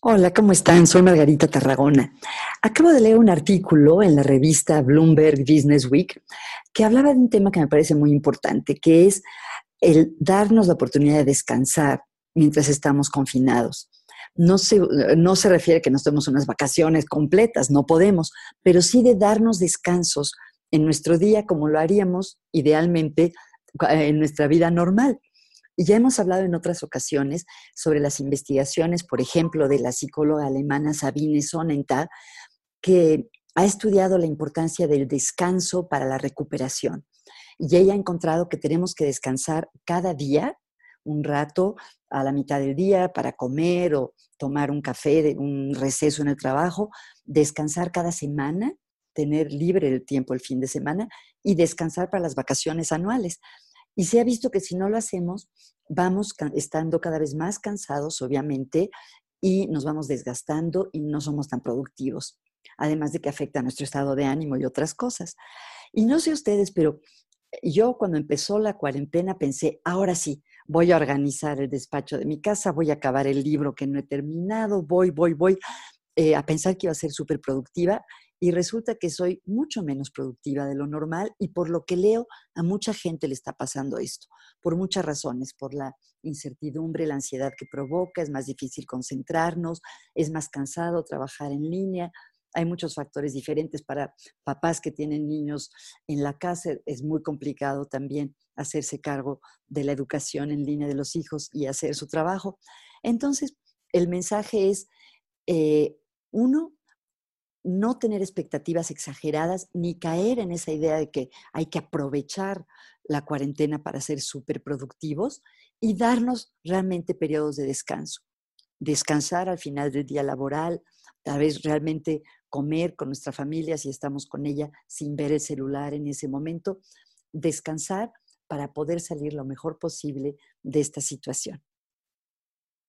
Hola, ¿cómo están? Soy Margarita Tarragona. Acabo de leer un artículo en la revista Bloomberg Business Week que hablaba de un tema que me parece muy importante, que es el darnos la oportunidad de descansar mientras estamos confinados. No se, no se refiere a que nos tomemos unas vacaciones completas, no podemos, pero sí de darnos descansos en nuestro día como lo haríamos idealmente en nuestra vida normal. Y ya hemos hablado en otras ocasiones sobre las investigaciones, por ejemplo, de la psicóloga alemana Sabine Sonnenthal, que ha estudiado la importancia del descanso para la recuperación. Y ella ha encontrado que tenemos que descansar cada día, un rato a la mitad del día para comer o tomar un café, un receso en el trabajo, descansar cada semana, tener libre el tiempo el fin de semana y descansar para las vacaciones anuales. Y se ha visto que si no lo hacemos, vamos estando cada vez más cansados, obviamente, y nos vamos desgastando y no somos tan productivos. Además de que afecta a nuestro estado de ánimo y otras cosas. Y no sé ustedes, pero yo cuando empezó la cuarentena pensé, ahora sí, voy a organizar el despacho de mi casa, voy a acabar el libro que no he terminado, voy, voy, voy, eh, a pensar que iba a ser súper productiva y resulta que soy mucho menos productiva de lo normal y por lo que leo a mucha gente le está pasando esto, por muchas razones, por la incertidumbre, la ansiedad que provoca, es más difícil concentrarnos, es más cansado trabajar en línea. Hay muchos factores diferentes para papás que tienen niños en la casa. Es muy complicado también hacerse cargo de la educación en línea de los hijos y hacer su trabajo. Entonces, el mensaje es, eh, uno, no tener expectativas exageradas ni caer en esa idea de que hay que aprovechar la cuarentena para ser súper productivos y darnos realmente periodos de descanso. Descansar al final del día laboral, tal vez realmente comer con nuestra familia si estamos con ella sin ver el celular en ese momento. Descansar para poder salir lo mejor posible de esta situación.